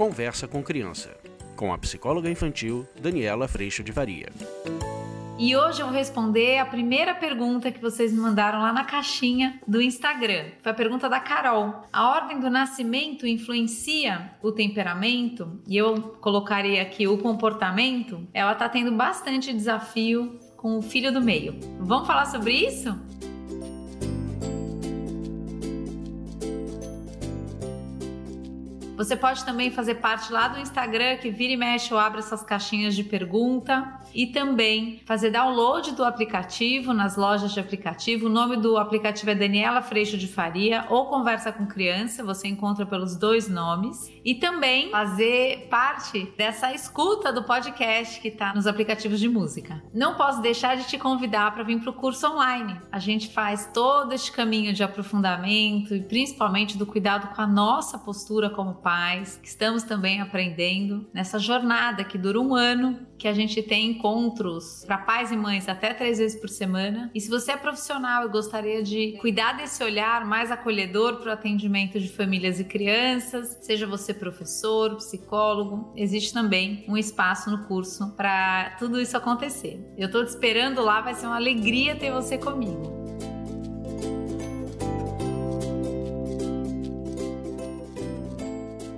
Conversa com Criança, com a psicóloga infantil Daniela Freixo de Varia. E hoje eu vou responder a primeira pergunta que vocês me mandaram lá na caixinha do Instagram. Foi a pergunta da Carol. A ordem do nascimento influencia o temperamento? E eu colocaria aqui o comportamento. Ela tá tendo bastante desafio com o filho do meio. Vamos falar sobre isso? Você pode também fazer parte lá do Instagram, que vira e mexe ou abre essas caixinhas de pergunta. E também fazer download do aplicativo nas lojas de aplicativo. O nome do aplicativo é Daniela Freixo de Faria ou Conversa com Criança, você encontra pelos dois nomes. E também fazer parte dessa escuta do podcast que está nos aplicativos de música. Não posso deixar de te convidar para vir para o curso online. A gente faz todo este caminho de aprofundamento e principalmente do cuidado com a nossa postura como pai pais, que estamos também aprendendo nessa jornada que dura um ano, que a gente tem encontros para pais e mães até três vezes por semana. E se você é profissional e gostaria de cuidar desse olhar mais acolhedor para o atendimento de famílias e crianças, seja você professor, psicólogo, existe também um espaço no curso para tudo isso acontecer. Eu estou te esperando lá, vai ser uma alegria ter você comigo.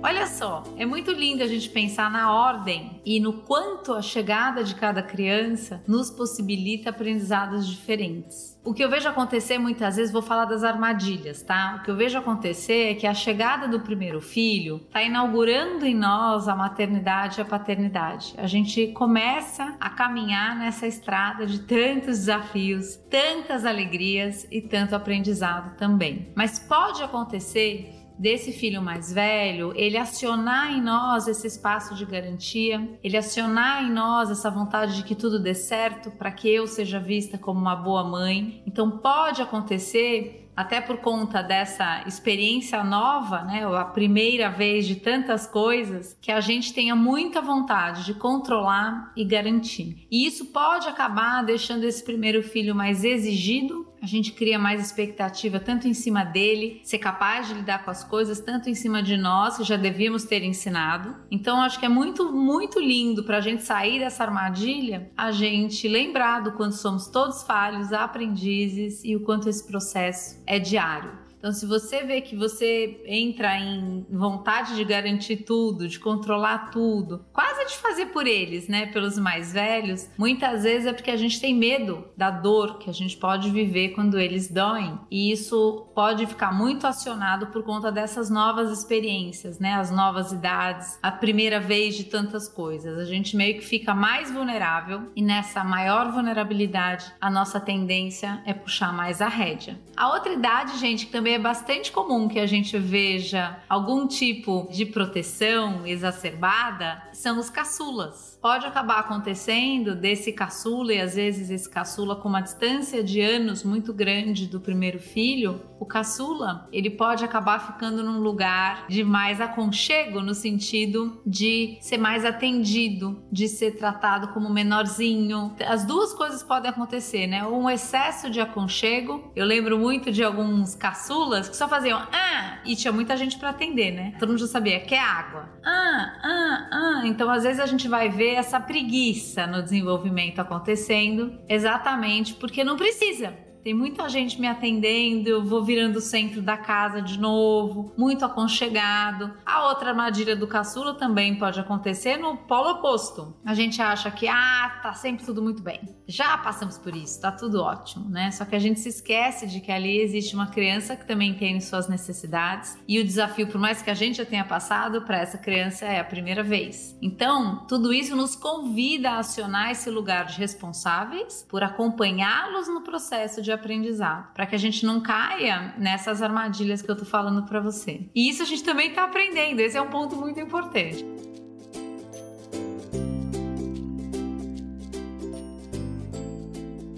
Olha só, é muito lindo a gente pensar na ordem e no quanto a chegada de cada criança nos possibilita aprendizados diferentes. O que eu vejo acontecer muitas vezes, vou falar das armadilhas, tá? O que eu vejo acontecer é que a chegada do primeiro filho está inaugurando em nós a maternidade e a paternidade. A gente começa a caminhar nessa estrada de tantos desafios, tantas alegrias e tanto aprendizado também. Mas pode acontecer desse filho mais velho, ele acionar em nós esse espaço de garantia, ele acionar em nós essa vontade de que tudo dê certo para que eu seja vista como uma boa mãe. Então pode acontecer até por conta dessa experiência nova, né, a primeira vez de tantas coisas, que a gente tenha muita vontade de controlar e garantir. E isso pode acabar deixando esse primeiro filho mais exigido a gente cria mais expectativa tanto em cima dele, ser capaz de lidar com as coisas, tanto em cima de nós, que já devíamos ter ensinado. Então, acho que é muito, muito lindo para a gente sair dessa armadilha, a gente lembrar do quanto somos todos falhos, aprendizes e o quanto esse processo é diário. Então, se você vê que você entra em vontade de garantir tudo, de controlar tudo, quase de fazer por eles, né, pelos mais velhos, muitas vezes é porque a gente tem medo da dor que a gente pode viver quando eles doem. E isso pode ficar muito acionado por conta dessas novas experiências, né, as novas idades, a primeira vez de tantas coisas. A gente meio que fica mais vulnerável e nessa maior vulnerabilidade, a nossa tendência é puxar mais a rédea. A outra idade, gente, que também é bastante comum que a gente veja algum tipo de proteção exacerbada são os caçulas. Pode acabar acontecendo desse caçula, e às vezes esse caçula com uma distância de anos muito grande do primeiro filho, o caçula, ele pode acabar ficando num lugar de mais aconchego, no sentido de ser mais atendido, de ser tratado como menorzinho. As duas coisas podem acontecer, né? Um excesso de aconchego. Eu lembro muito de alguns caçulas que só faziam ah, e tinha muita gente para atender, né? Todo mundo já sabia, quer água. Ah, ah, ah. Então às vezes a gente vai ver essa preguiça no desenvolvimento acontecendo, exatamente porque não precisa. Tem muita gente me atendendo, eu vou virando o centro da casa de novo, muito aconchegado. A outra armadilha do caçula também pode acontecer no polo oposto. A gente acha que, ah, tá sempre tudo muito bem. Já passamos por isso, tá tudo ótimo, né? Só que a gente se esquece de que ali existe uma criança que também tem suas necessidades e o desafio, por mais que a gente já tenha passado, para essa criança é a primeira vez. Então, tudo isso nos convida a acionar esse lugar de responsáveis por acompanhá-los no processo de aprendizado, para que a gente não caia nessas armadilhas que eu tô falando para você. E isso a gente também tá aprendendo, esse é um ponto muito importante.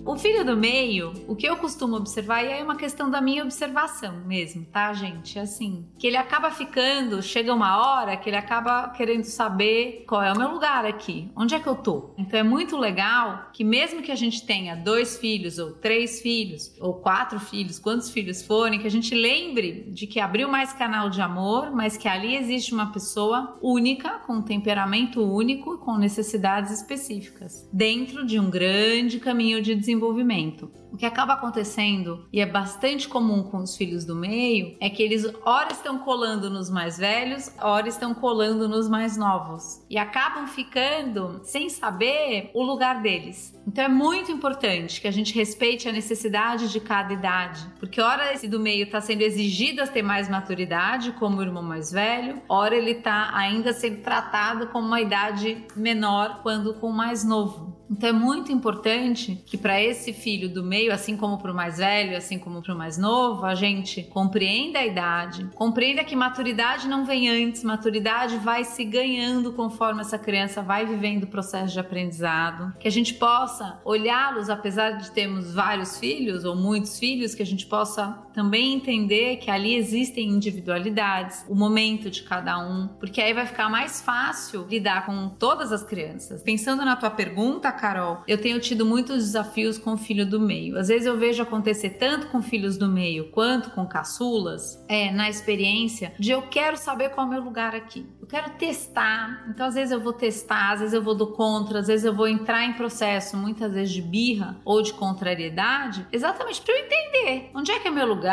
O filho do meio, o que eu costumo observar, e aí é uma questão da minha observação mesmo, tá, gente? Assim, que ele acaba ficando, chega uma hora que ele acaba querendo saber qual é o meu lugar aqui, onde é que eu tô. Então é muito legal que mesmo que a gente tenha dois filhos, ou três filhos, ou quatro filhos, quantos filhos forem, que a gente lembre de que abriu mais canal de amor, mas que ali existe uma pessoa única, com um temperamento único, com necessidades específicas, dentro de um grande caminho de desenvolvimento. O que acaba acontecendo, e é bastante comum com os filhos do meio, é que eles ora estão colando nos mais velhos, ora estão colando nos mais novos. E acabam ficando sem saber o lugar deles. Então é muito importante que a gente respeite a necessidade de cada idade, porque ora esse do meio está sendo exigido a ter mais maturidade, como o irmão mais velho, ora ele está ainda sendo tratado como uma idade menor quando com o mais novo. Então é muito importante que para esse filho do meio, assim como para o mais velho, assim como para o mais novo, a gente compreenda a idade, compreenda que maturidade não vem antes, maturidade vai se ganhando conforme essa criança vai vivendo o processo de aprendizado, que a gente possa olhá-los, apesar de termos vários filhos ou muitos filhos, que a gente possa também entender que ali existem individualidades, o momento de cada um, porque aí vai ficar mais fácil lidar com todas as crianças. Pensando na tua pergunta, Carol, eu tenho tido muitos desafios com o filho do meio. Às vezes eu vejo acontecer tanto com filhos do meio quanto com caçulas, é, na experiência de eu quero saber qual é o meu lugar aqui. Eu quero testar. Então, às vezes eu vou testar, às vezes eu vou do contra, às vezes eu vou entrar em processo, muitas vezes de birra ou de contrariedade, exatamente para eu entender onde é que é meu lugar,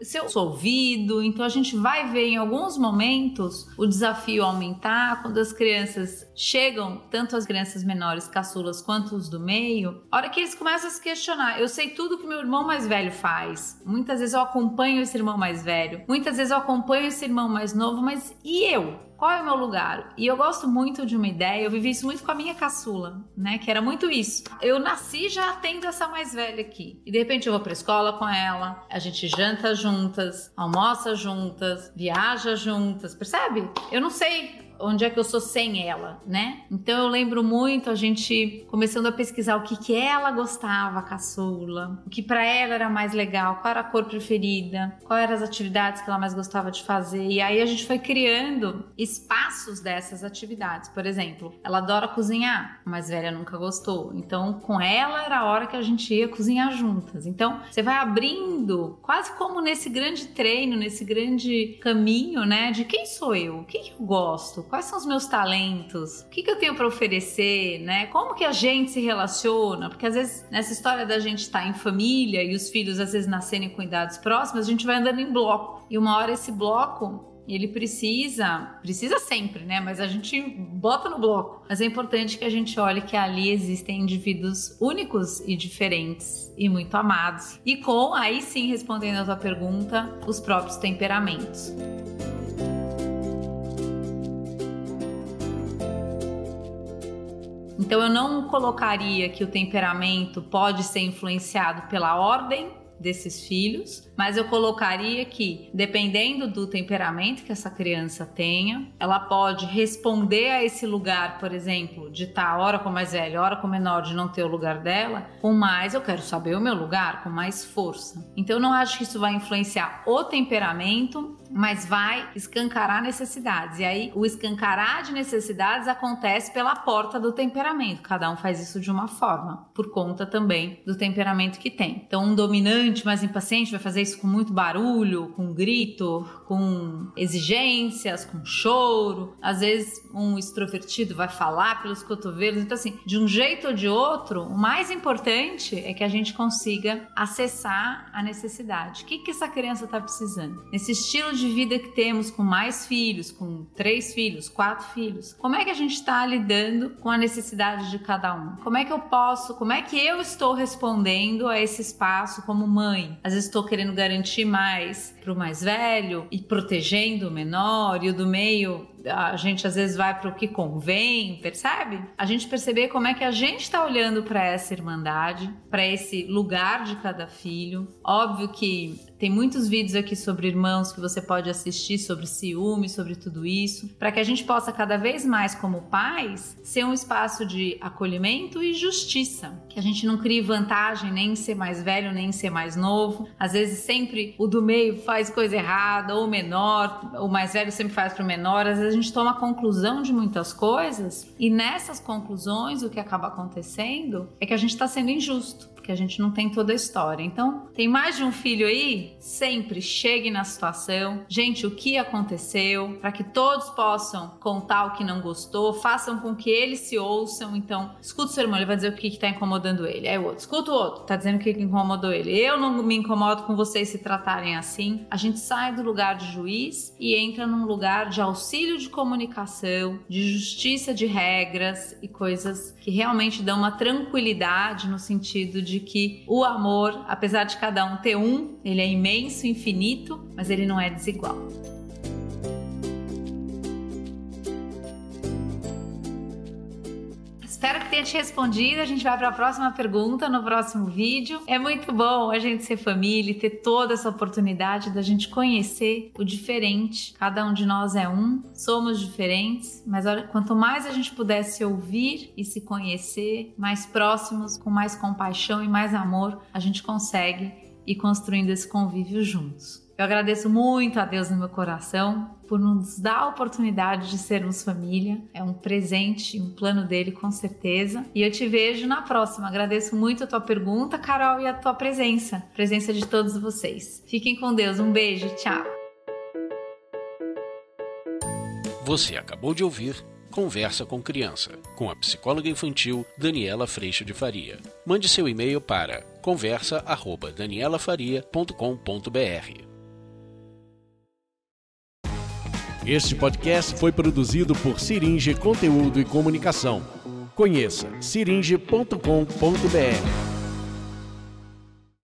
se eu sou ouvido. Então, a gente vai ver em alguns momentos o desafio aumentar quando as crianças chegam, tanto as crianças menores caçulas quanto os do meio, a hora que eles começam a se questionar, eu sei tudo que meu irmão mais velho faz. Muitas vezes eu acompanho esse irmão mais velho, muitas vezes eu acompanho esse irmão mais novo, mas e eu? Qual é o meu lugar? E eu gosto muito de uma ideia, eu vivi isso muito com a minha caçula, né? Que era muito isso. Eu nasci já tendo essa mais velha aqui. E de repente eu vou pra escola com ela, a gente janta juntas, almoça juntas, viaja juntas, percebe? Eu não sei onde é que eu sou sem ela, né? Então eu lembro muito a gente começando a pesquisar o que que ela gostava, a caçula, o que para ela era mais legal, qual era a cor preferida, quais eram as atividades que ela mais gostava de fazer. E aí a gente foi criando espaços dessas atividades. Por exemplo, ela adora cozinhar, a mais velha nunca gostou. Então com ela era a hora que a gente ia cozinhar juntas. Então você vai abrindo, quase como nesse grande treino, nesse grande caminho, né? De quem sou eu, o que, que eu gosto, Quais são os meus talentos? O que, que eu tenho para oferecer, né? Como que a gente se relaciona? Porque às vezes nessa história da gente estar tá em família e os filhos às vezes nascerem com idades próximas, a gente vai andando em bloco. E uma hora esse bloco ele precisa, precisa sempre, né? Mas a gente bota no bloco. Mas é importante que a gente olhe que ali existem indivíduos únicos e diferentes e muito amados. E com, aí sim, respondendo a tua pergunta, os próprios temperamentos. Então eu não colocaria que o temperamento pode ser influenciado pela ordem desses filhos, mas eu colocaria que, dependendo do temperamento que essa criança tenha, ela pode responder a esse lugar, por exemplo, de estar tá hora com mais velha, hora com menor, de não ter o lugar dela, com mais eu quero saber o meu lugar, com mais força. Então eu não acho que isso vai influenciar o temperamento, mas vai escancarar necessidades. E aí o escancarar de necessidades acontece pela porta do temperamento. Cada um faz isso de uma forma, por conta também do temperamento que tem. Então um dominante mais impaciente vai fazer com muito barulho, com grito, com exigências, com choro. Às vezes um extrovertido vai falar pelos cotovelos. Então, assim, de um jeito ou de outro, o mais importante é que a gente consiga acessar a necessidade. O que, que essa criança está precisando? Nesse estilo de vida que temos com mais filhos, com três filhos, quatro filhos, como é que a gente está lidando com a necessidade de cada um? Como é que eu posso, como é que eu estou respondendo a esse espaço como mãe? Às vezes estou querendo garantir mais para o mais velho e protegendo o menor, e o do meio a gente às vezes vai para o que convém, percebe? A gente perceber como é que a gente está olhando para essa irmandade, para esse lugar de cada filho. Óbvio que tem muitos vídeos aqui sobre irmãos que você pode assistir sobre ciúme, sobre tudo isso, para que a gente possa cada vez mais, como pais, ser um espaço de acolhimento e justiça. Que a gente não crie vantagem nem em ser mais velho, nem em ser mais novo. Às vezes sempre o do meio faz coisa errada, ou o menor, o mais velho sempre faz para o menor. Às vezes a gente toma conclusão de muitas coisas e nessas conclusões o que acaba acontecendo é que a gente está sendo injusto que a gente não tem toda a história. Então, tem mais de um filho aí? Sempre chegue na situação. Gente, o que aconteceu? Para que todos possam contar o que não gostou, façam com que eles se ouçam. Então, escuta o seu irmão, ele vai dizer o que está incomodando ele. Aí o outro, escuta o outro, tá dizendo o que incomodou ele. Eu não me incomodo com vocês se tratarem assim. A gente sai do lugar de juiz e entra num lugar de auxílio de comunicação, de justiça de regras e coisas que realmente dão uma tranquilidade no sentido de que o amor, apesar de cada um ter um, ele é imenso, infinito, mas ele não é desigual. Espero que tenha te respondido. A gente vai para a próxima pergunta no próximo vídeo. É muito bom a gente ser família e ter toda essa oportunidade da gente conhecer o diferente. Cada um de nós é um, somos diferentes, mas quanto mais a gente puder se ouvir e se conhecer, mais próximos, com mais compaixão e mais amor, a gente consegue ir construindo esse convívio juntos. Eu agradeço muito a Deus no meu coração por nos dar a oportunidade de sermos família. É um presente, um plano dele com certeza. E eu te vejo na próxima. Agradeço muito a tua pergunta, Carol, e a tua presença, presença de todos vocês. Fiquem com Deus. Um beijo. Tchau. Você acabou de ouvir Conversa com Criança, com a psicóloga infantil Daniela Freixo de Faria. Mande seu e-mail para conversa@danielafaria.com.br. Este podcast foi produzido por Siringe Conteúdo e Comunicação. Conheça siringe.com.br.